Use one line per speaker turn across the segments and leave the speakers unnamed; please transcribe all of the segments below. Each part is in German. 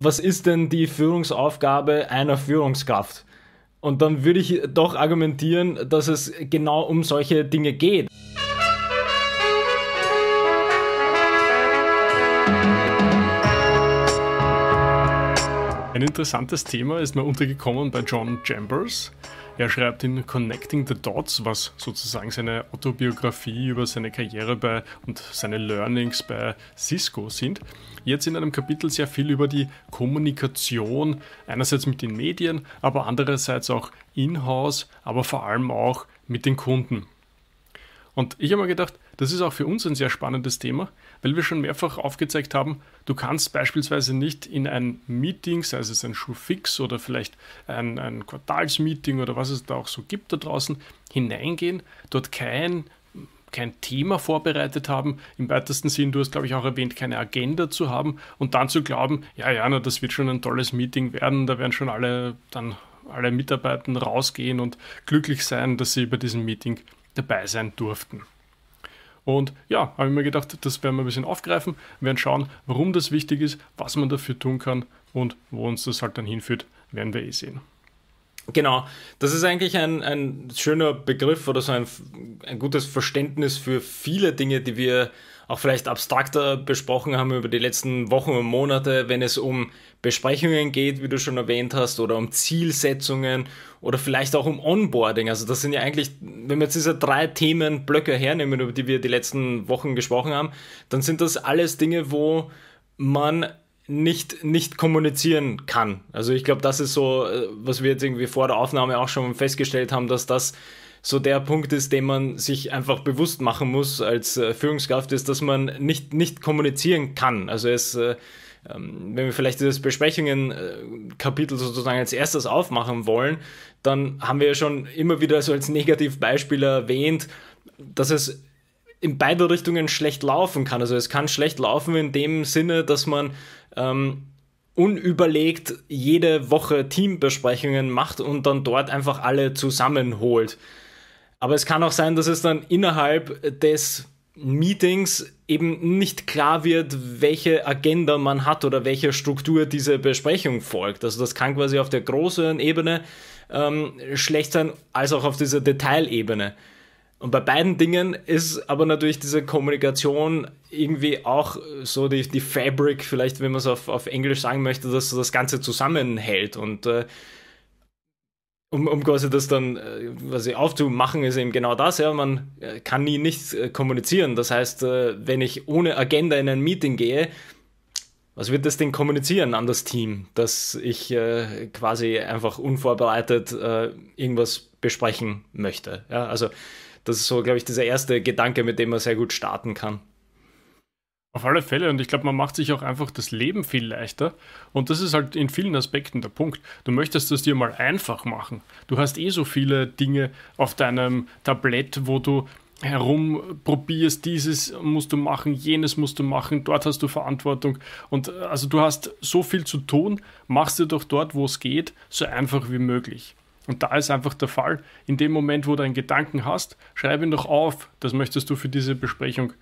was ist denn die Führungsaufgabe einer Führungskraft? Und dann würde ich doch argumentieren, dass es genau um solche Dinge geht.
Ein interessantes Thema ist mir untergekommen bei John Chambers. Er schreibt in Connecting the Dots, was sozusagen seine Autobiografie über seine Karriere bei und seine Learnings bei Cisco sind. Jetzt in einem Kapitel sehr viel über die Kommunikation, einerseits mit den Medien, aber andererseits auch in-house, aber vor allem auch mit den Kunden. Und ich habe mir gedacht, das ist auch für uns ein sehr spannendes Thema, weil wir schon mehrfach aufgezeigt haben, du kannst beispielsweise nicht in ein Meeting, sei es ein Schuhfix oder vielleicht ein, ein Quartalsmeeting oder was es da auch so gibt da draußen, hineingehen, dort kein kein Thema vorbereitet haben, im weitesten Sinn, du hast glaube ich auch erwähnt, keine Agenda zu haben und dann zu glauben, ja, ja, na, das wird schon ein tolles Meeting werden, da werden schon alle dann alle Mitarbeiter rausgehen und glücklich sein, dass sie bei diesem Meeting dabei sein durften. Und ja, habe ich mir gedacht, das werden wir ein bisschen aufgreifen, werden schauen, warum das wichtig ist, was man dafür tun kann und wo uns das halt dann hinführt, werden wir eh sehen.
Genau, das ist eigentlich ein, ein schöner Begriff oder so ein, ein gutes Verständnis für viele Dinge, die wir auch vielleicht abstrakter besprochen haben über die letzten Wochen und Monate, wenn es um Besprechungen geht, wie du schon erwähnt hast, oder um Zielsetzungen oder vielleicht auch um Onboarding. Also das sind ja eigentlich, wenn wir jetzt diese drei Themenblöcke hernehmen, über die wir die letzten Wochen gesprochen haben, dann sind das alles Dinge, wo man nicht, nicht kommunizieren kann. Also ich glaube, das ist so, äh, was wir jetzt irgendwie vor der Aufnahme auch schon festgestellt haben, dass das so der Punkt ist, den man sich einfach bewusst machen muss als äh, Führungskraft, ist, dass man nicht, nicht kommunizieren kann. Also es, äh, ähm, wenn wir vielleicht dieses Besprechungen-Kapitel äh, sozusagen als erstes aufmachen wollen, dann haben wir ja schon immer wieder so als Negativbeispiel erwähnt, dass es in beide Richtungen schlecht laufen kann. Also es kann schlecht laufen in dem Sinne, dass man ähm, unüberlegt jede Woche Teambesprechungen macht und dann dort einfach alle zusammenholt. Aber es kann auch sein, dass es dann innerhalb des Meetings eben nicht klar wird, welche Agenda man hat oder welcher Struktur diese Besprechung folgt. Also das kann quasi auf der großen Ebene ähm, schlecht sein, als auch auf dieser Detailebene. Und bei beiden Dingen ist aber natürlich diese Kommunikation irgendwie auch so die, die Fabric, vielleicht wenn man es auf, auf Englisch sagen möchte, dass das Ganze zusammenhält. Und äh, um, um quasi das dann äh, quasi aufzumachen, ist eben genau das, ja, man äh, kann nie nicht äh, kommunizieren. Das heißt, wenn ich ohne Agenda in ein Meeting gehe, was wird das denn kommunizieren an das Team, dass ich quasi einfach unvorbereitet irgendwas besprechen möchte? Ja, also das ist so, glaube ich, dieser erste Gedanke, mit dem man sehr gut starten kann.
Auf alle Fälle und ich glaube, man macht sich auch einfach das Leben viel leichter und das ist halt in vielen Aspekten der Punkt. Du möchtest es dir mal einfach machen. Du hast eh so viele Dinge auf deinem Tablett, wo du herumprobierst, dieses musst du machen, jenes musst du machen, dort hast du Verantwortung und äh, also du hast so viel zu tun, machst dir doch dort, wo es geht, so einfach wie möglich. Und da ist einfach der Fall, in dem Moment, wo du einen Gedanken hast, schreib ihn doch auf, das möchtest du für diese Besprechung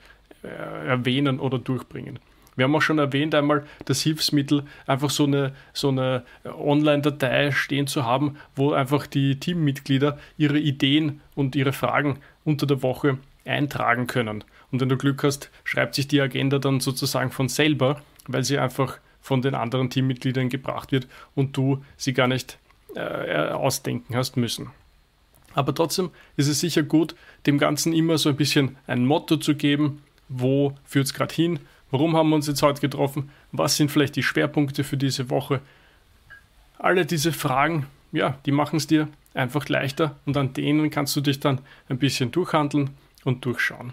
erwähnen oder durchbringen. Wir haben auch schon erwähnt einmal das Hilfsmittel, einfach so eine, so eine Online-Datei stehen zu haben, wo einfach die Teammitglieder ihre Ideen und ihre Fragen unter der Woche eintragen können. Und wenn du Glück hast, schreibt sich die Agenda dann sozusagen von selber, weil sie einfach von den anderen Teammitgliedern gebracht wird und du sie gar nicht äh, ausdenken hast müssen. Aber trotzdem ist es sicher gut, dem Ganzen immer so ein bisschen ein Motto zu geben, wo führt es gerade hin, warum haben wir uns jetzt heute getroffen, was sind vielleicht die Schwerpunkte für diese Woche. Alle diese Fragen, ja, die machen es dir einfach leichter und an denen kannst du dich dann ein bisschen durchhandeln und durchschauen.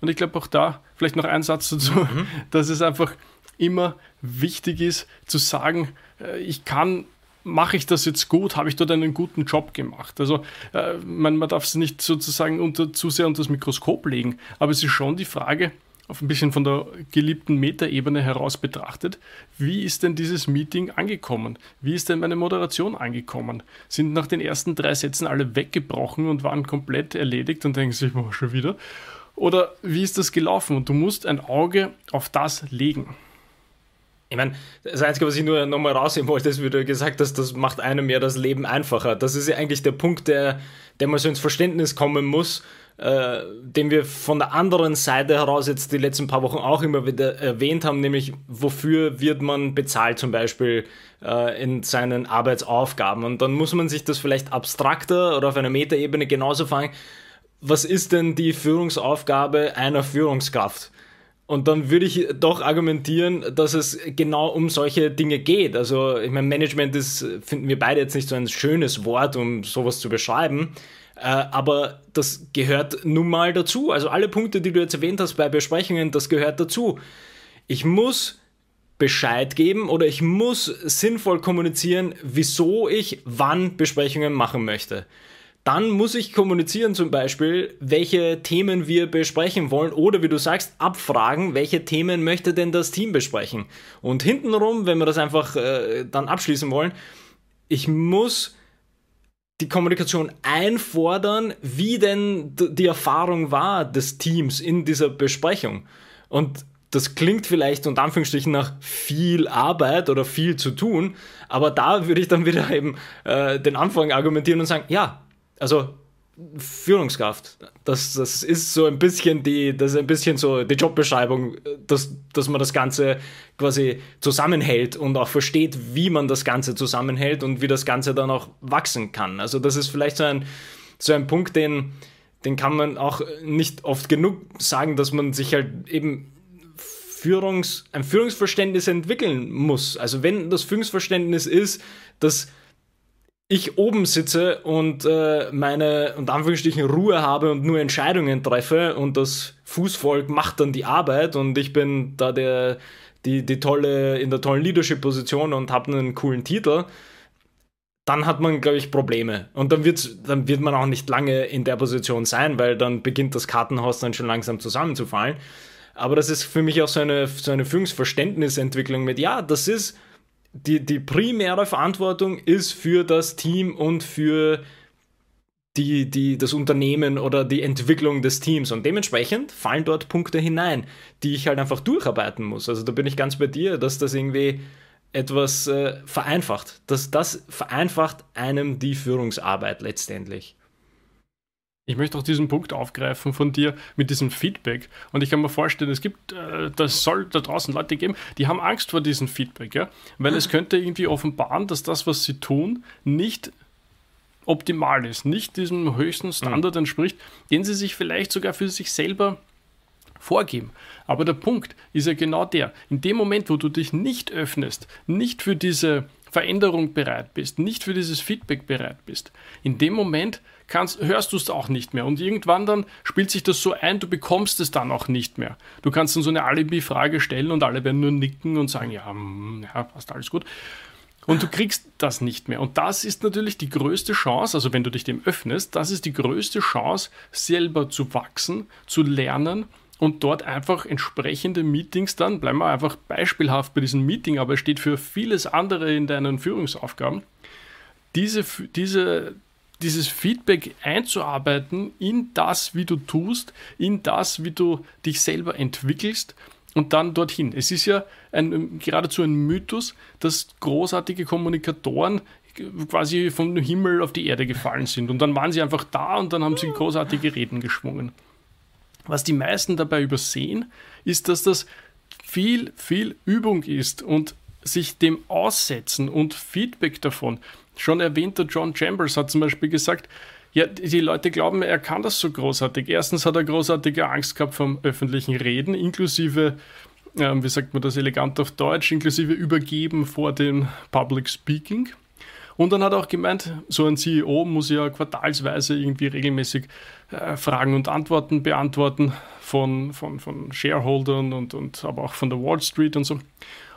Und ich glaube auch da, vielleicht noch ein Satz dazu, mhm. dass es einfach immer wichtig ist zu sagen, äh, ich kann mache ich das jetzt gut? Habe ich dort einen guten Job gemacht? Also äh, man, man darf es nicht sozusagen unter, zu sehr unter das Mikroskop legen, aber es ist schon die Frage, auf ein bisschen von der geliebten Metaebene heraus betrachtet, wie ist denn dieses Meeting angekommen? Wie ist denn meine Moderation angekommen? Sind nach den ersten drei Sätzen alle weggebrochen und waren komplett erledigt und denken sich, oh, schon wieder? Oder wie ist das gelaufen? Und du musst ein Auge auf das legen.
Ich meine, das Einzige, was ich nur nochmal rausheben wollte, ist, wie du gesagt hast, das macht einem ja das Leben einfacher. Das ist ja eigentlich der Punkt, der, der mal so ins Verständnis kommen muss, äh, den wir von der anderen Seite heraus jetzt die letzten paar Wochen auch immer wieder erwähnt haben, nämlich wofür wird man bezahlt zum Beispiel äh, in seinen Arbeitsaufgaben. Und dann muss man sich das vielleicht abstrakter oder auf einer Metaebene genauso fragen, was ist denn die Führungsaufgabe einer Führungskraft? Und dann würde ich doch argumentieren, dass es genau um solche Dinge geht. Also, ich meine, Management ist, finden wir beide jetzt nicht so ein schönes Wort, um sowas zu beschreiben. Äh, aber das gehört nun mal dazu. Also, alle Punkte, die du jetzt erwähnt hast bei Besprechungen, das gehört dazu. Ich muss Bescheid geben oder ich muss sinnvoll kommunizieren, wieso ich wann Besprechungen machen möchte dann muss ich kommunizieren zum Beispiel, welche Themen wir besprechen wollen oder wie du sagst, abfragen, welche Themen möchte denn das Team besprechen. Und hintenrum, wenn wir das einfach äh, dann abschließen wollen, ich muss die Kommunikation einfordern, wie denn die Erfahrung war des Teams in dieser Besprechung. Und das klingt vielleicht unter Anführungsstrichen nach viel Arbeit oder viel zu tun, aber da würde ich dann wieder eben äh, den Anfang argumentieren und sagen, ja, also Führungskraft. Das, das ist so ein bisschen die, das ist ein bisschen so die Jobbeschreibung, dass, dass man das Ganze quasi zusammenhält und auch versteht, wie man das Ganze zusammenhält und wie das Ganze dann auch wachsen kann. Also das ist vielleicht so ein, so ein Punkt, den, den kann man auch nicht oft genug sagen, dass man sich halt eben Führungs, ein Führungsverständnis entwickeln muss. Also wenn das Führungsverständnis ist, dass ich oben sitze und äh, meine, und Anführungsstrichen, Ruhe habe und nur Entscheidungen treffe und das Fußvolk macht dann die Arbeit und ich bin da der, die, die tolle, in der tollen Leadership-Position und habe einen coolen Titel, dann hat man, glaube ich, Probleme. Und dann, wird's, dann wird man auch nicht lange in der Position sein, weil dann beginnt das Kartenhaus dann schon langsam zusammenzufallen. Aber das ist für mich auch so eine, so eine Führungsverständnisentwicklung mit, ja, das ist die, die primäre Verantwortung ist für das Team und für die, die, das Unternehmen oder die Entwicklung des Teams. Und dementsprechend fallen dort Punkte hinein, die ich halt einfach durcharbeiten muss. Also da bin ich ganz bei dir, dass das irgendwie etwas äh, vereinfacht. Dass das vereinfacht einem die Führungsarbeit letztendlich.
Ich möchte auch diesen Punkt aufgreifen von dir mit diesem Feedback. Und ich kann mir vorstellen, es gibt, äh, das soll da draußen Leute geben, die haben Angst vor diesem Feedback, ja? weil es könnte irgendwie offenbaren, dass das, was sie tun, nicht optimal ist, nicht diesem höchsten Standard entspricht, den sie sich vielleicht sogar für sich selber vorgeben. Aber der Punkt ist ja genau der, in dem Moment, wo du dich nicht öffnest, nicht für diese Veränderung bereit bist, nicht für dieses Feedback bereit bist, in dem Moment kannst, hörst du es auch nicht mehr. Und irgendwann dann spielt sich das so ein, du bekommst es dann auch nicht mehr. Du kannst dann so eine Alibi-Frage stellen und alle werden nur nicken und sagen, ja, mm, ja, passt alles gut. Und du kriegst das nicht mehr. Und das ist natürlich die größte Chance, also wenn du dich dem öffnest, das ist die größte Chance, selber zu wachsen, zu lernen und dort einfach entsprechende Meetings dann, bleiben wir einfach beispielhaft bei diesem Meeting, aber es steht für vieles andere in deinen Führungsaufgaben, diese, diese, dieses Feedback einzuarbeiten in das, wie du tust, in das, wie du dich selber entwickelst und dann dorthin. Es ist ja ein, geradezu ein Mythos, dass großartige Kommunikatoren quasi vom Himmel auf die Erde gefallen sind und dann waren sie einfach da und dann haben sie großartige Reden geschwungen. Was die meisten dabei übersehen, ist, dass das viel, viel Übung ist und sich dem aussetzen und Feedback davon. Schon erwähnter John Chambers hat zum Beispiel gesagt, ja, die Leute glauben, er kann das so großartig. Erstens hat er großartige Angst gehabt vom öffentlichen Reden, inklusive, äh, wie sagt man das elegant auf Deutsch, inklusive Übergeben vor dem Public Speaking. Und dann hat er auch gemeint, so ein CEO muss ja quartalsweise irgendwie regelmäßig äh, Fragen und Antworten beantworten von, von, von Shareholdern und, und aber auch von der Wall Street und so.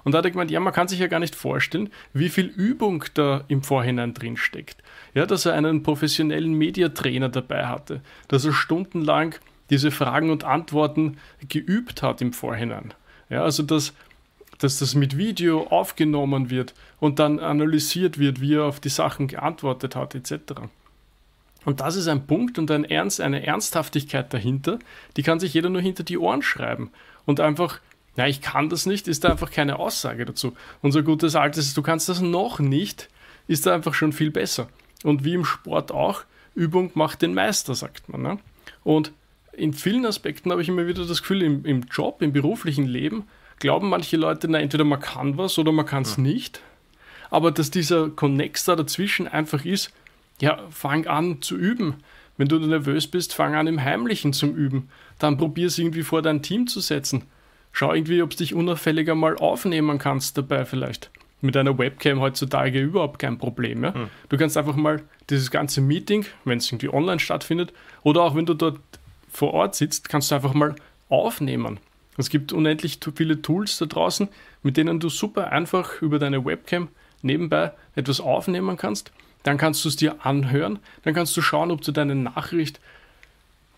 Und da hat er gemeint, ja, man kann sich ja gar nicht vorstellen, wie viel Übung da im Vorhinein drin steckt. Ja, dass er einen professionellen Mediatrainer dabei hatte, dass er stundenlang diese Fragen und Antworten geübt hat im Vorhinein. Ja, also dass, dass das mit Video aufgenommen wird und dann analysiert wird, wie er auf die Sachen geantwortet hat, etc. Und das ist ein Punkt und ein Ernst, eine Ernsthaftigkeit dahinter, die kann sich jeder nur hinter die Ohren schreiben und einfach ja, ich kann das nicht, ist da einfach keine Aussage dazu. Unser gutes altes, du kannst das noch nicht, ist da einfach schon viel besser. Und wie im Sport auch, Übung macht den Meister, sagt man. Ne? Und in vielen Aspekten habe ich immer wieder das Gefühl, im, im Job, im beruflichen Leben, glauben manche Leute, na, entweder man kann was oder man kann es ja. nicht. Aber dass dieser Connex da dazwischen einfach ist, ja, fang an zu üben. Wenn du nervös bist, fang an im Heimlichen zum Üben. Dann probier es irgendwie vor dein Team zu setzen. Schau irgendwie, ob du dich unauffälliger mal aufnehmen kannst dabei vielleicht. Mit einer Webcam heutzutage überhaupt kein Problem. Ja? Hm. Du kannst einfach mal dieses ganze Meeting, wenn es irgendwie online stattfindet, oder auch wenn du dort vor Ort sitzt, kannst du einfach mal aufnehmen. Es gibt unendlich viele Tools da draußen, mit denen du super einfach über deine Webcam nebenbei etwas aufnehmen kannst. Dann kannst du es dir anhören. Dann kannst du schauen, ob du deine Nachricht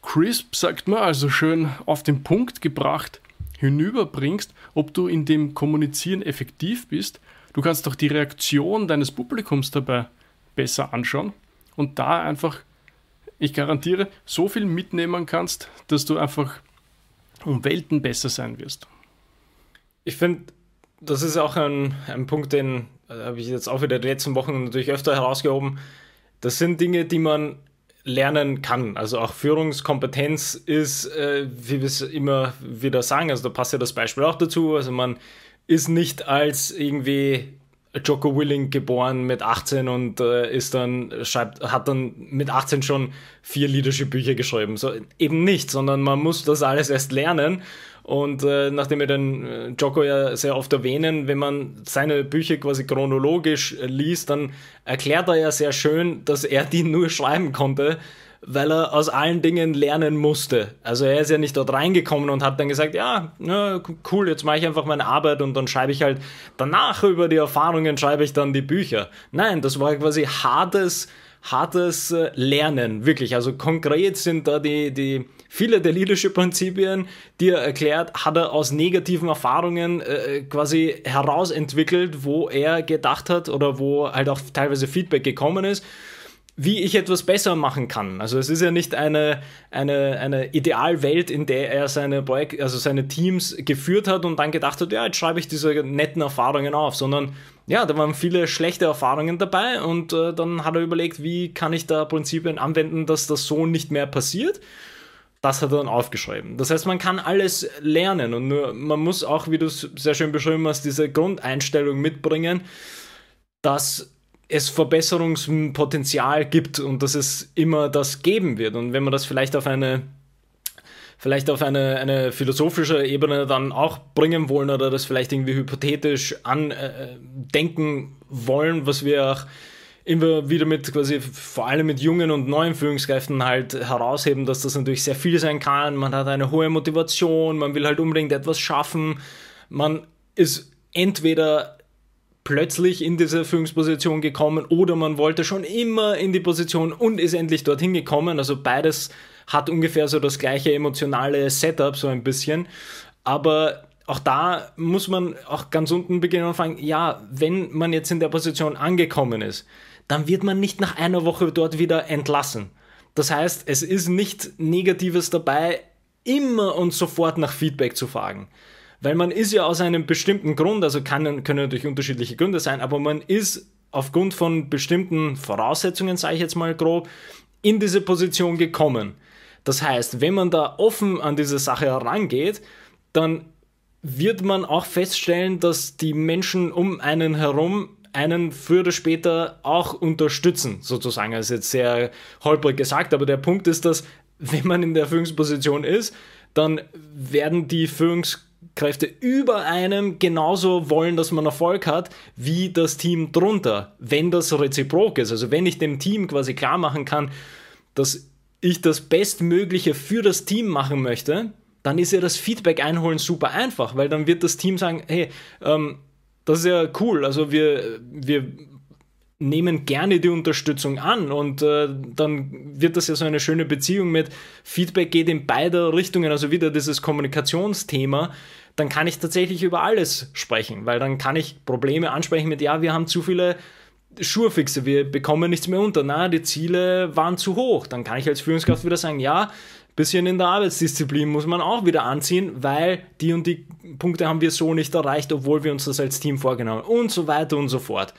crisp, sagt man, also schön auf den Punkt gebracht, hinüberbringst, ob du in dem Kommunizieren effektiv bist. Du kannst auch die Reaktion deines Publikums dabei besser anschauen und da einfach, ich garantiere, so viel mitnehmen kannst, dass du einfach um Welten besser sein wirst.
Ich finde, das ist auch ein, ein Punkt, den äh, habe ich jetzt auch wieder die letzten Wochen natürlich öfter herausgehoben. Das sind Dinge, die man lernen kann. Also auch Führungskompetenz ist, äh, wie wir es immer wieder sagen, also da passt ja das Beispiel auch dazu. Also man ist nicht als irgendwie Joko Willing geboren mit 18 und äh, ist dann, schreibt, hat dann mit 18 schon vier Leadership-Bücher geschrieben. So eben nicht, sondern man muss das alles erst lernen. Und äh, nachdem wir den äh, Joko ja sehr oft erwähnen, wenn man seine Bücher quasi chronologisch äh, liest, dann erklärt er ja sehr schön, dass er die nur schreiben konnte, weil er aus allen Dingen lernen musste. Also er ist ja nicht dort reingekommen und hat dann gesagt, ja, ja cool, jetzt mache ich einfach meine Arbeit und dann schreibe ich halt danach über die Erfahrungen schreibe ich dann die Bücher. Nein, das war quasi hartes, hartes äh, Lernen, wirklich. Also konkret sind da die, die viele der Leadership-Prinzipien, die er erklärt, hat er aus negativen Erfahrungen äh, quasi herausentwickelt, wo er gedacht hat oder wo halt auch teilweise Feedback gekommen ist wie ich etwas besser machen kann. Also es ist ja nicht eine, eine, eine Idealwelt, in der er seine Projek also seine Teams geführt hat und dann gedacht hat, ja, jetzt schreibe ich diese netten Erfahrungen auf, sondern ja, da waren viele schlechte Erfahrungen dabei und äh, dann hat er überlegt, wie kann ich da Prinzipien anwenden, dass das so nicht mehr passiert. Das hat er dann aufgeschrieben. Das heißt, man kann alles lernen und nur, man muss auch, wie du es sehr schön beschrieben hast, diese Grundeinstellung mitbringen, dass es Verbesserungspotenzial gibt und dass es immer das geben wird. Und wenn man das vielleicht auf eine vielleicht auf eine, eine philosophische Ebene dann auch bringen wollen oder das vielleicht irgendwie hypothetisch andenken äh, wollen, was wir auch immer wieder mit quasi vor allem mit jungen und neuen Führungskräften halt herausheben, dass das natürlich sehr viel sein kann. Man hat eine hohe Motivation, man will halt unbedingt etwas schaffen. Man ist entweder plötzlich in diese Führungsposition gekommen oder man wollte schon immer in die Position und ist endlich dorthin gekommen. Also beides hat ungefähr so das gleiche emotionale Setup, so ein bisschen. Aber auch da muss man auch ganz unten beginnen und fragen, ja, wenn man jetzt in der Position angekommen ist, dann wird man nicht nach einer Woche dort wieder entlassen. Das heißt, es ist nicht Negatives dabei, immer und sofort nach Feedback zu fragen. Weil man ist ja aus einem bestimmten Grund, also kann, können natürlich unterschiedliche Gründe sein, aber man ist aufgrund von bestimmten Voraussetzungen, sage ich jetzt mal grob, in diese Position gekommen. Das heißt, wenn man da offen an diese Sache herangeht, dann wird man auch feststellen, dass die Menschen um einen herum einen früher oder später auch unterstützen, sozusagen. Das ist jetzt sehr holprig gesagt, aber der Punkt ist, dass wenn man in der Führungsposition ist, dann werden die Führungs Kräfte über einem genauso wollen, dass man Erfolg hat, wie das Team drunter, wenn das reziprok ist. Also wenn ich dem Team quasi klar machen kann, dass ich das Bestmögliche für das Team machen möchte, dann ist ja das Feedback einholen super einfach, weil dann wird das Team sagen, hey, ähm, das ist ja cool, also wir, wir nehmen gerne die Unterstützung an und äh, dann wird das ja so eine schöne Beziehung mit Feedback geht in beide Richtungen, also wieder dieses Kommunikationsthema, dann kann ich tatsächlich über alles sprechen, weil dann kann ich Probleme ansprechen mit, ja, wir haben zu viele Schurfixe, wir bekommen nichts mehr unter. Na, die Ziele waren zu hoch. Dann kann ich als Führungskraft wieder sagen, ja, bisschen in der Arbeitsdisziplin muss man auch wieder anziehen, weil die und die Punkte haben wir so nicht erreicht, obwohl wir uns das als Team vorgenommen haben und so weiter und so fort.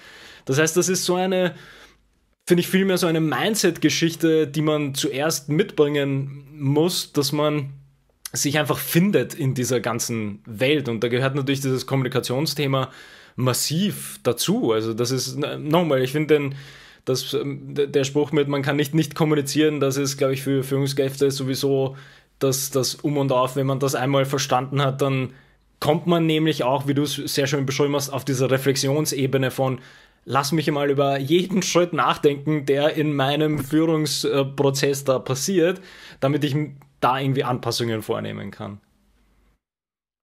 Das heißt, das ist so eine, finde ich vielmehr so eine Mindset-Geschichte, die man zuerst mitbringen muss, dass man sich einfach findet in dieser ganzen Welt. Und da gehört natürlich dieses Kommunikationsthema massiv dazu. Also das ist, nochmal, ich finde den, das, der Spruch mit, man kann nicht nicht kommunizieren, das ist, glaube ich, für Führungskräfte sowieso das, das Um und Auf. Wenn man das einmal verstanden hat, dann kommt man nämlich auch, wie du es sehr schön beschrieben hast, auf dieser Reflexionsebene von, lass mich mal über jeden Schritt nachdenken, der in meinem Führungsprozess da passiert, damit ich da irgendwie Anpassungen vornehmen kann.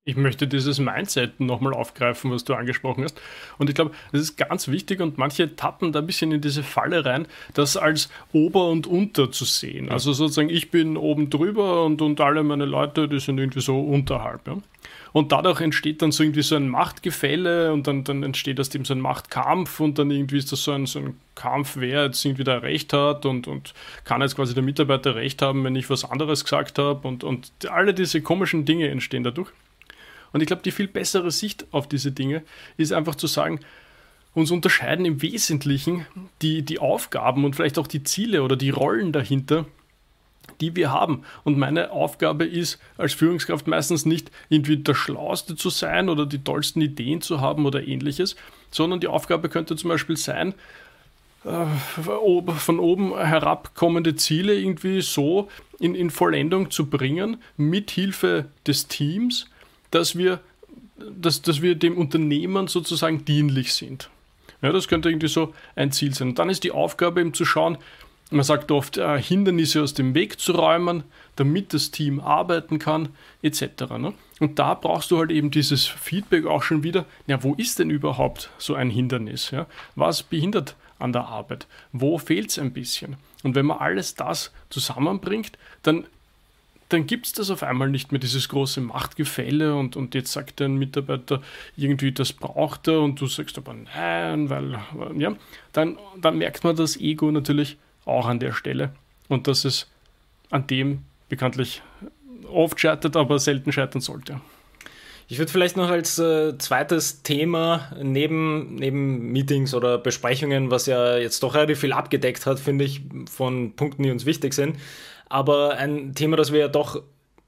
Ich möchte dieses Mindset nochmal aufgreifen, was du angesprochen hast. Und ich glaube, das ist ganz wichtig und manche tappen da ein bisschen in diese Falle rein, das als Ober und Unter zu sehen. Also sozusagen, ich bin oben drüber und, und alle meine Leute, die sind irgendwie so unterhalb. Ja? Und dadurch entsteht dann so irgendwie so ein Machtgefälle und dann, dann entsteht aus dem so ein Machtkampf und dann irgendwie ist das so ein, so ein Kampf, wer jetzt irgendwie da Recht hat und, und kann jetzt quasi der Mitarbeiter Recht haben, wenn ich was anderes gesagt habe und, und alle diese komischen Dinge entstehen dadurch. Und ich glaube, die viel bessere Sicht auf diese Dinge ist einfach zu sagen, uns unterscheiden im Wesentlichen die, die Aufgaben und vielleicht auch die Ziele oder die Rollen dahinter die wir haben. Und meine Aufgabe ist als Führungskraft meistens nicht irgendwie der Schlauste zu sein oder die tollsten Ideen zu haben oder ähnliches, sondern die Aufgabe könnte zum Beispiel sein, äh, von oben herab kommende Ziele irgendwie so in, in Vollendung zu bringen, mit Hilfe des Teams, dass wir, dass, dass wir dem Unternehmen sozusagen dienlich sind. Ja, das könnte irgendwie so ein Ziel sein. Und dann ist die Aufgabe eben zu schauen, man sagt oft, äh, Hindernisse aus dem Weg zu räumen, damit das Team arbeiten kann, etc. Ne? Und da brauchst du halt eben dieses Feedback auch schon wieder, ja, wo ist denn überhaupt so ein Hindernis? Ja? Was behindert an der Arbeit? Wo fehlt es ein bisschen? Und wenn man alles das zusammenbringt, dann, dann gibt es das auf einmal nicht mehr, dieses große Machtgefälle und, und jetzt sagt ein Mitarbeiter irgendwie, das braucht er und du sagst aber nein, weil, ja, dann, dann merkt man das Ego natürlich auch an der Stelle. Und dass es an dem bekanntlich oft scheitert, aber selten scheitern sollte.
Ich würde vielleicht noch als äh, zweites Thema neben, neben Meetings oder Besprechungen, was ja jetzt doch relativ viel abgedeckt hat, finde ich, von Punkten, die uns wichtig sind, aber ein Thema, das wir ja doch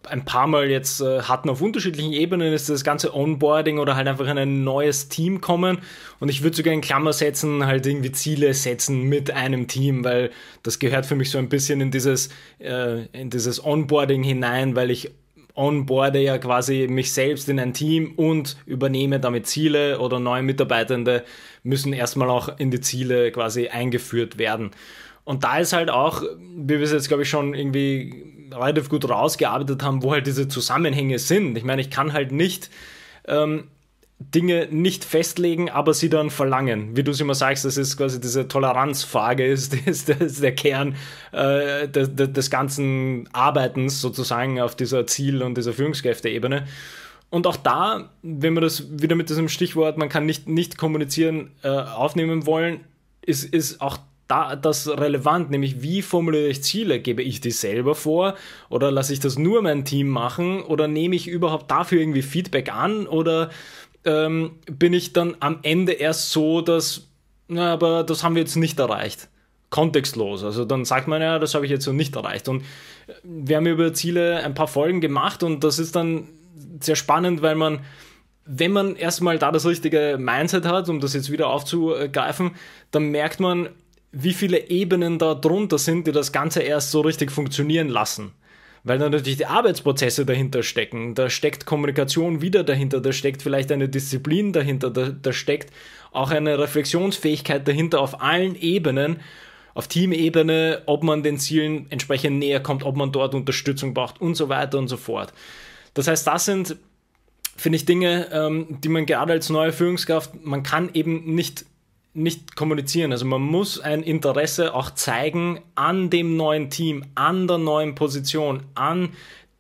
ein paar Mal jetzt äh, hatten auf unterschiedlichen Ebenen, ist das ganze Onboarding oder halt einfach in ein neues Team kommen. Und ich würde sogar in Klammer setzen, halt irgendwie Ziele setzen mit einem Team, weil das gehört für mich so ein bisschen in dieses, äh, in dieses Onboarding hinein, weil ich onboarde ja quasi mich selbst in ein Team und übernehme damit Ziele oder neue Mitarbeitende müssen erstmal auch in die Ziele quasi eingeführt werden. Und da ist halt auch, wie wir es jetzt glaube ich schon irgendwie relativ gut rausgearbeitet haben, wo halt diese Zusammenhänge sind. Ich meine, ich kann halt nicht ähm, Dinge nicht festlegen, aber sie dann verlangen. Wie du es immer sagst, das ist quasi diese Toleranzfrage, ist, ist, ist der Kern äh, des, des ganzen Arbeitens sozusagen auf dieser Ziel- und dieser Führungskräfteebene. Und auch da, wenn wir das wieder mit diesem Stichwort, man kann nicht, nicht kommunizieren, äh, aufnehmen wollen, ist, ist auch da das relevant, nämlich wie formuliere ich Ziele? Gebe ich die selber vor oder lasse ich das nur mein Team machen oder nehme ich überhaupt dafür irgendwie Feedback an oder ähm, bin ich dann am Ende erst so, dass, na, aber das haben wir jetzt nicht erreicht? Kontextlos. Also dann sagt man ja, das habe ich jetzt so nicht erreicht. Und wir haben über Ziele ein paar Folgen gemacht und das ist dann sehr spannend, weil man wenn man erstmal da das richtige Mindset hat, um das jetzt wieder aufzugreifen, dann merkt man, wie viele Ebenen da drunter sind, die das Ganze erst so richtig funktionieren lassen. Weil dann natürlich die Arbeitsprozesse dahinter stecken. Da steckt Kommunikation wieder dahinter, da steckt vielleicht eine Disziplin dahinter, da, da steckt auch eine Reflexionsfähigkeit dahinter auf allen Ebenen, auf Teamebene, ob man den Zielen entsprechend näher kommt, ob man dort Unterstützung braucht und so weiter und so fort. Das heißt, das sind, finde ich, Dinge, ähm, die man gerade als neue Führungskraft, man kann eben nicht nicht kommunizieren. Also man muss ein Interesse auch zeigen an dem neuen Team, an der neuen Position, an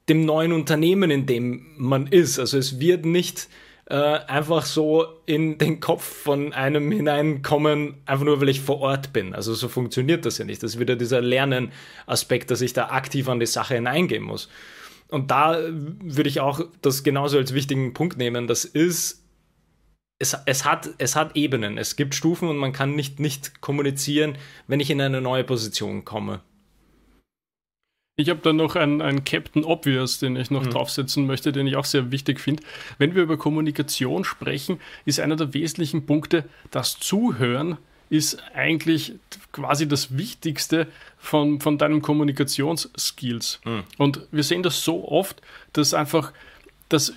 dem neuen Unternehmen, in dem man ist. Also es wird nicht äh, einfach so in den Kopf von einem hineinkommen, einfach nur weil ich vor Ort bin. Also so funktioniert das ja nicht. Das ist wieder dieser Lernen-Aspekt, dass ich da aktiv an die Sache hineingehen muss. Und da würde ich auch das genauso als wichtigen Punkt nehmen. Das ist, es, es, hat, es hat Ebenen, es gibt Stufen und man kann nicht, nicht kommunizieren, wenn ich in eine neue Position komme.
Ich habe da noch einen, einen Captain Obvious, den ich noch mhm. draufsetzen möchte, den ich auch sehr wichtig finde. Wenn wir über Kommunikation sprechen, ist einer der wesentlichen Punkte das Zuhören ist eigentlich quasi das Wichtigste von, von deinen Kommunikationsskills. Mhm. Und wir sehen das so oft, dass einfach das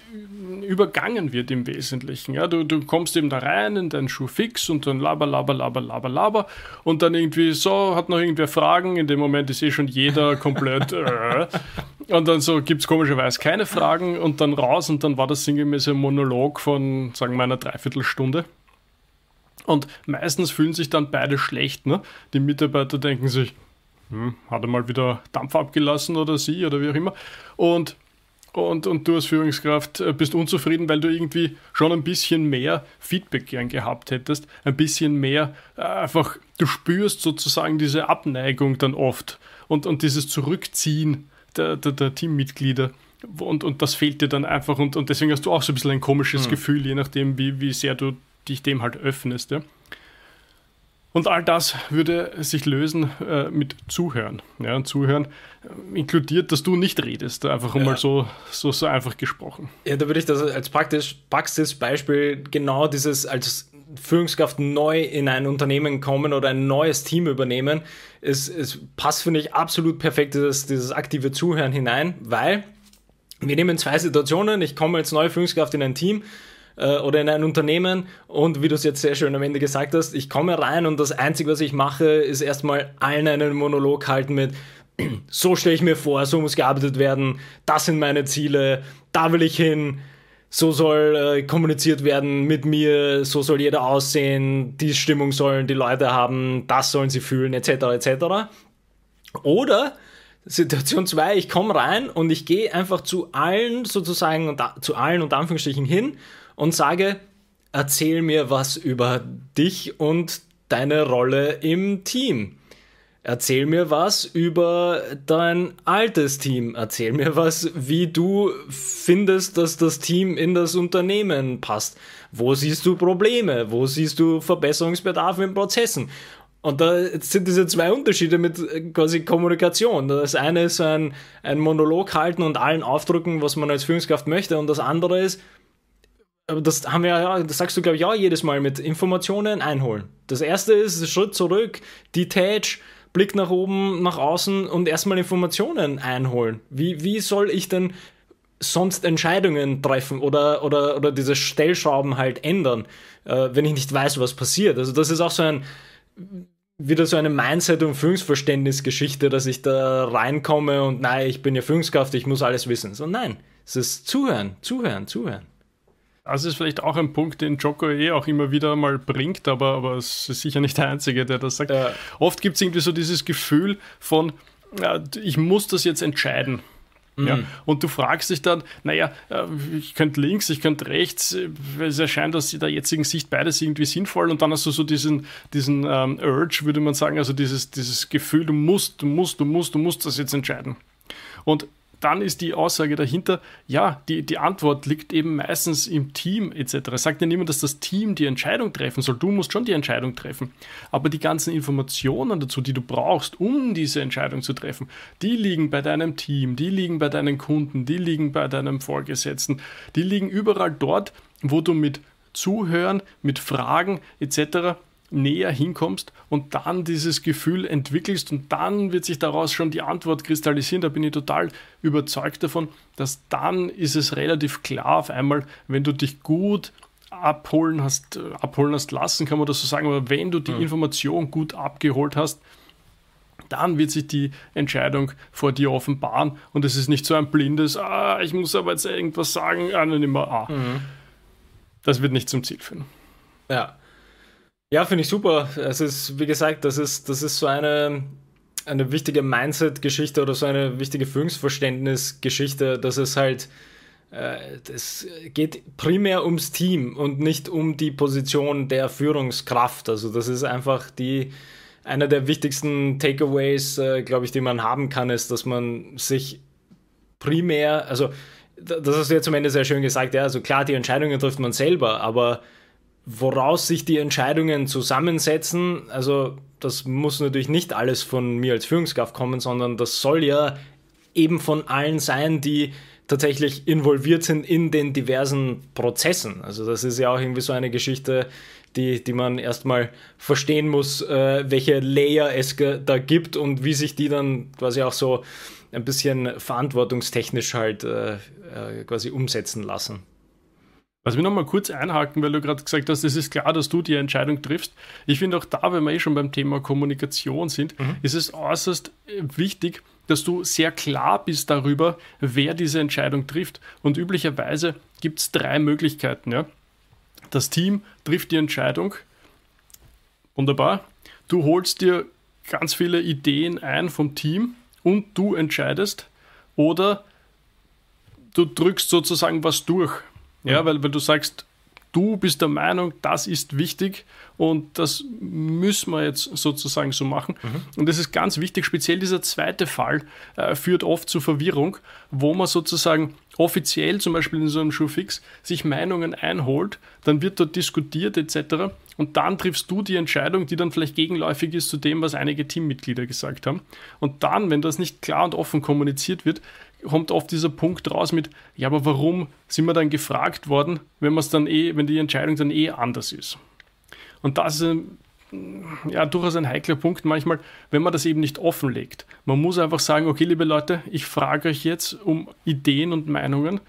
übergangen wird im Wesentlichen. Ja, du, du kommst eben da rein in deinen Schuh fix und dann laber, laber, laber, laber, laber und dann irgendwie so, hat noch irgendwer Fragen, in dem Moment ist eh schon jeder komplett äh, und dann so gibt es komischerweise keine Fragen und dann raus und dann war das sinngemäß ein Monolog von, sagen wir, einer Dreiviertelstunde. Und meistens fühlen sich dann beide schlecht. Ne? Die Mitarbeiter denken sich, hm, hat er mal wieder Dampf abgelassen oder sie oder wie auch immer. Und, und, und du als Führungskraft äh, bist unzufrieden, weil du irgendwie schon ein bisschen mehr Feedback gern gehabt hättest. Ein bisschen mehr äh, einfach, du spürst sozusagen diese Abneigung dann oft und, und dieses Zurückziehen der, der, der Teammitglieder. Und, und das fehlt dir dann einfach und, und deswegen hast du auch so ein bisschen ein komisches mhm. Gefühl, je nachdem, wie, wie sehr du dich dem halt öffnest. Ja? Und all das würde sich lösen äh, mit Zuhören. Ja, und Zuhören äh, inkludiert, dass du nicht redest, einfach ja. mal so, so, so einfach gesprochen.
Ja, da würde ich das als praktisch, Praxisbeispiel genau dieses als Führungskraft neu in ein Unternehmen kommen oder ein neues Team übernehmen. Es, es passt, finde ich, absolut perfekt dieses, dieses aktive Zuhören hinein, weil wir nehmen zwei Situationen. Ich komme als neue Führungskraft in ein Team äh, oder in ein Unternehmen und wie du es jetzt sehr schön am Ende gesagt hast, ich komme rein und das Einzige, was ich mache, ist erstmal allen einen Monolog halten mit so stelle ich mir vor, so muss gearbeitet werden, das sind meine Ziele, da will ich hin, so soll äh, kommuniziert werden mit mir, so soll jeder aussehen, die Stimmung sollen die Leute haben, das sollen sie fühlen, etc. etc. Oder Situation 2, ich komme rein und ich gehe einfach zu allen sozusagen, zu allen und Anführungsstrichen hin und sage, erzähl mir was über dich und deine Rolle im Team. Erzähl mir was über dein altes Team. Erzähl mir was, wie du findest, dass das Team in das Unternehmen passt. Wo siehst du Probleme? Wo siehst du Verbesserungsbedarf in Prozessen? Und da sind diese zwei Unterschiede mit äh, quasi Kommunikation. Das eine ist ein, ein Monolog halten und allen aufdrücken, was man als Führungskraft möchte. Und das andere ist, aber das haben wir ja, das sagst du, glaube ich, auch jedes Mal mit Informationen einholen. Das erste ist Schritt zurück, Detach, Blick nach oben, nach außen und erstmal Informationen einholen. Wie, wie soll ich denn sonst Entscheidungen treffen oder, oder, oder diese Stellschrauben halt ändern, äh, wenn ich nicht weiß, was passiert? Also, das ist auch so ein, wieder so eine Mindset- und Führungsverständnisgeschichte, dass ich da reinkomme und nein, ich bin ja Führungskraft, ich muss alles wissen. So, nein, es ist zuhören, zuhören, zuhören.
Das ist vielleicht auch ein Punkt, den Joko eh auch immer wieder mal bringt, aber, aber es ist sicher nicht der Einzige, der das sagt. Ja. Oft gibt es irgendwie so dieses Gefühl von, ich muss das jetzt entscheiden. Mhm. Ja, und du fragst dich dann, naja, äh, ich könnte links, ich könnte rechts, es erscheint aus der jetzigen Sicht beides irgendwie sinnvoll und dann hast du so diesen, diesen ähm, Urge, würde man sagen, also dieses, dieses Gefühl, du musst, du musst, du musst, du musst das jetzt entscheiden. Und dann ist die Aussage dahinter, ja, die, die Antwort liegt eben meistens im Team etc. Sagt ja niemand, dass das Team die Entscheidung treffen soll. Du musst schon die Entscheidung treffen. Aber die ganzen Informationen dazu, die du brauchst, um diese Entscheidung zu treffen, die liegen bei deinem Team, die liegen bei deinen Kunden, die liegen bei deinem Vorgesetzten, die liegen überall dort, wo du mit Zuhören, mit Fragen etc näher hinkommst und dann dieses Gefühl entwickelst und dann wird sich daraus schon die Antwort kristallisieren. Da bin ich total überzeugt davon, dass dann ist es relativ klar auf einmal, wenn du dich gut abholen hast, äh, abholen hast lassen, kann man das so sagen, aber wenn du die mhm. Information gut abgeholt hast, dann wird sich die Entscheidung vor dir offenbaren und es ist nicht so ein blindes, ah, ich muss aber jetzt irgendwas sagen, ah, dann immer, ah. Mhm. Das wird nicht zum Ziel führen.
Ja, ja, finde ich super. Es ist, wie gesagt, das ist, das ist so eine, eine wichtige Mindset-Geschichte oder so eine wichtige Führungsverständnis-Geschichte, dass es halt es geht primär ums Team und nicht um die Position der Führungskraft. Also das ist einfach die, einer der wichtigsten Takeaways, äh, glaube ich, die man haben kann, ist, dass man sich primär, also das hast du jetzt am Ende sehr schön gesagt, ja, also klar, die Entscheidungen trifft man selber, aber woraus sich die Entscheidungen zusammensetzen, also das muss natürlich nicht alles von mir als Führungskraft kommen, sondern das soll ja eben von allen sein, die tatsächlich involviert sind in den diversen Prozessen. Also das ist ja auch irgendwie so eine Geschichte, die, die man erstmal verstehen muss, äh, welche Layer es da gibt und wie sich die dann quasi auch so ein bisschen verantwortungstechnisch halt äh, äh, quasi umsetzen lassen.
Was wir nochmal kurz einhaken, weil du gerade gesagt hast, es ist klar, dass du die Entscheidung triffst. Ich finde auch da, wenn wir eh schon beim Thema Kommunikation sind, mhm. ist es äußerst äh, wichtig, dass du sehr klar bist darüber, wer diese Entscheidung trifft. Und üblicherweise gibt es drei Möglichkeiten. Ja? Das Team trifft die Entscheidung. Wunderbar. Du holst dir ganz viele Ideen ein vom Team und du entscheidest. Oder du drückst sozusagen was durch. Ja, weil, weil du sagst, du bist der Meinung, das ist wichtig und das müssen wir jetzt sozusagen so machen. Mhm. Und das ist ganz wichtig, speziell dieser zweite Fall äh, führt oft zu Verwirrung, wo man sozusagen offiziell zum Beispiel in so einem Schuhfix sich Meinungen einholt, dann wird dort diskutiert etc. Und dann triffst du die Entscheidung, die dann vielleicht gegenläufig ist zu dem, was einige Teammitglieder gesagt haben. Und dann, wenn das nicht klar und offen kommuniziert wird, kommt oft dieser Punkt raus mit, ja, aber warum sind wir dann gefragt worden, wenn man es dann eh, wenn die Entscheidung dann eh anders ist? Und das ist ja durchaus ein heikler Punkt manchmal, wenn man das eben nicht offenlegt. Man muss einfach sagen, okay, liebe Leute, ich frage euch jetzt um Ideen und Meinungen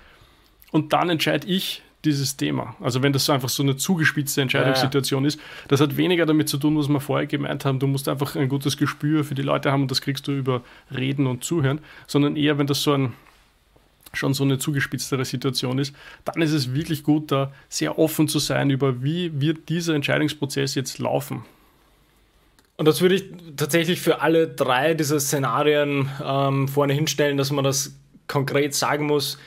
und dann entscheide ich dieses Thema. Also wenn das so einfach so eine zugespitzte Entscheidungssituation ja, ja. ist, das hat weniger damit zu tun, was wir vorher gemeint haben. Du musst einfach ein gutes Gespür für die Leute haben und das kriegst du über Reden und Zuhören, sondern eher, wenn das so ein schon so eine zugespitztere Situation ist, dann ist es wirklich gut, da sehr offen zu sein über, wie wird dieser Entscheidungsprozess jetzt laufen.
Und das würde ich tatsächlich für alle drei dieser Szenarien ähm, vorne hinstellen, dass man das konkret sagen muss,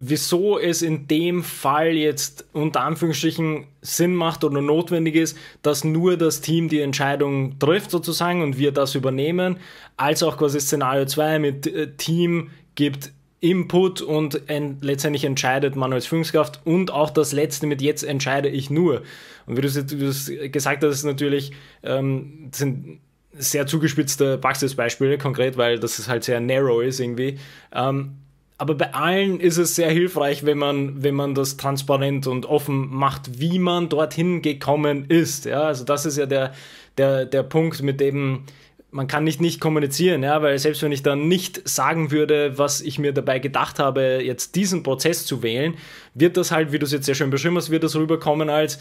wieso es in dem Fall jetzt unter Anführungsstrichen Sinn macht oder notwendig ist, dass nur das Team die Entscheidung trifft sozusagen und wir das übernehmen, als auch quasi Szenario 2 mit äh, Team gibt Input und en letztendlich entscheidet man als Führungskraft und auch das letzte mit jetzt entscheide ich nur. Und wie du es gesagt hast, ist natürlich ähm, sind sehr zugespitzte Praxisbeispiele konkret, weil das halt sehr narrow ist irgendwie. Ähm, aber bei allen ist es sehr hilfreich, wenn man, wenn man das transparent und offen macht, wie man dorthin gekommen ist. Ja, also das ist ja der, der, der Punkt, mit dem man kann nicht nicht kommunizieren, ja, weil selbst wenn ich dann nicht sagen würde, was ich mir dabei gedacht habe, jetzt diesen Prozess zu wählen, wird das halt, wie du es jetzt sehr schön beschrieben hast, wird das rüberkommen als,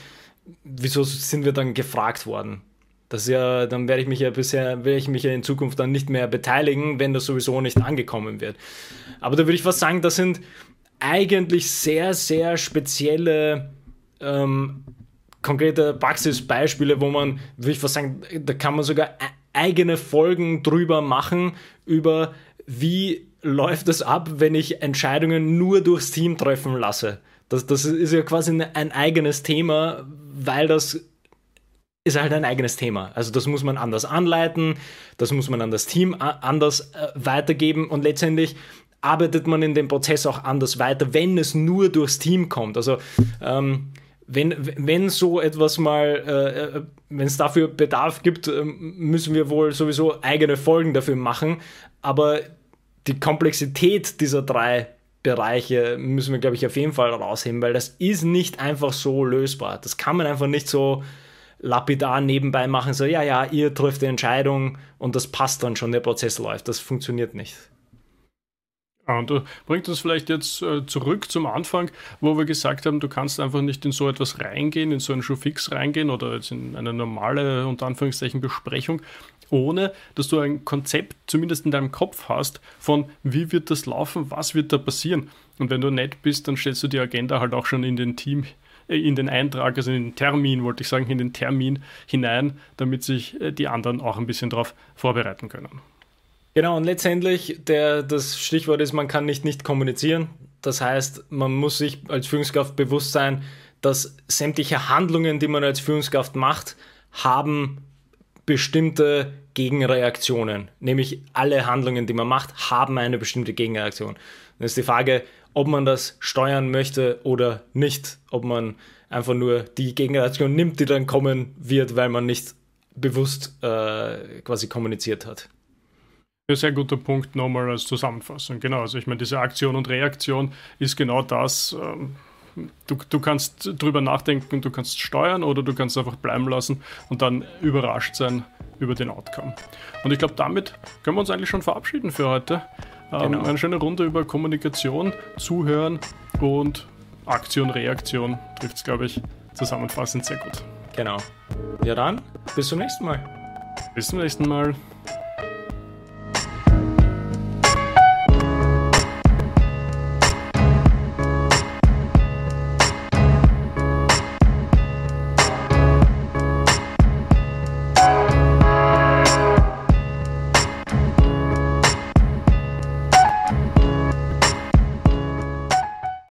wieso sind wir dann gefragt worden? Das ja, dann werde ich mich ja bisher, werde ich mich ja in Zukunft dann nicht mehr beteiligen, wenn das sowieso nicht angekommen wird. Aber da würde ich fast sagen, das sind eigentlich sehr, sehr spezielle ähm, konkrete Praxisbeispiele, wo man, würde ich fast sagen, da kann man sogar e-, eigene Folgen drüber machen, über wie läuft es ab, wenn ich Entscheidungen nur durchs Team treffen lasse. Das, das ist ja quasi ein eigenes Thema, weil das ist halt ein eigenes Thema. Also das muss man anders anleiten, das muss man an das Team anders äh, weitergeben und letztendlich arbeitet man in dem Prozess auch anders weiter, wenn es nur durchs Team kommt. Also ähm, wenn, wenn so etwas mal, äh, äh wenn es dafür Bedarf gibt, äh, müssen wir wohl sowieso eigene Folgen dafür machen. Aber die Komplexität dieser drei Bereiche müssen wir, glaube ich, auf jeden Fall rausheben, weil das ist nicht einfach so lösbar. Das kann man einfach nicht so lapidar nebenbei machen, so, ja, ja, ihr trifft die Entscheidung und das passt dann schon, der Prozess läuft. Das funktioniert nicht.
und du bringt uns vielleicht jetzt äh, zurück zum Anfang, wo wir gesagt haben, du kannst einfach nicht in so etwas reingehen, in so einen Schuhfix reingehen oder jetzt in eine normale, unter Anführungszeichen, Besprechung, ohne dass du ein Konzept zumindest in deinem Kopf hast von, wie wird das laufen, was wird da passieren. Und wenn du nett bist, dann stellst du die Agenda halt auch schon in den Team in den Eintrag, also in den Termin, wollte ich sagen, in den Termin hinein, damit sich äh, die anderen auch ein bisschen darauf vorbereiten können.
Genau, und letztendlich, der, das Stichwort ist, man kann nicht nicht kommunizieren. Das heißt, man muss sich als Führungskraft bewusst sein, dass sämtliche Handlungen, die man als Führungskraft macht, haben bestimmte Gegenreaktionen. Nämlich alle Handlungen, die man macht, haben eine bestimmte Gegenreaktion. Dann ist die Frage, ob man das steuern möchte oder nicht. Ob man einfach nur die Gegenreaktion nimmt, die dann kommen wird, weil man nicht bewusst äh, quasi kommuniziert hat.
Sehr guter Punkt nochmal als Zusammenfassung. Genau, also ich meine, diese Aktion und Reaktion ist genau das. Ähm, du, du kannst drüber nachdenken, du kannst steuern oder du kannst einfach bleiben lassen und dann überrascht sein über den Outcome. Und ich glaube, damit können wir uns eigentlich schon verabschieden für heute. Ähm, genau. Eine schöne Runde über Kommunikation, Zuhören und Aktion, Reaktion trifft es, glaube ich, zusammenfassend sehr gut.
Genau. Ja dann, bis zum nächsten Mal.
Bis zum nächsten Mal.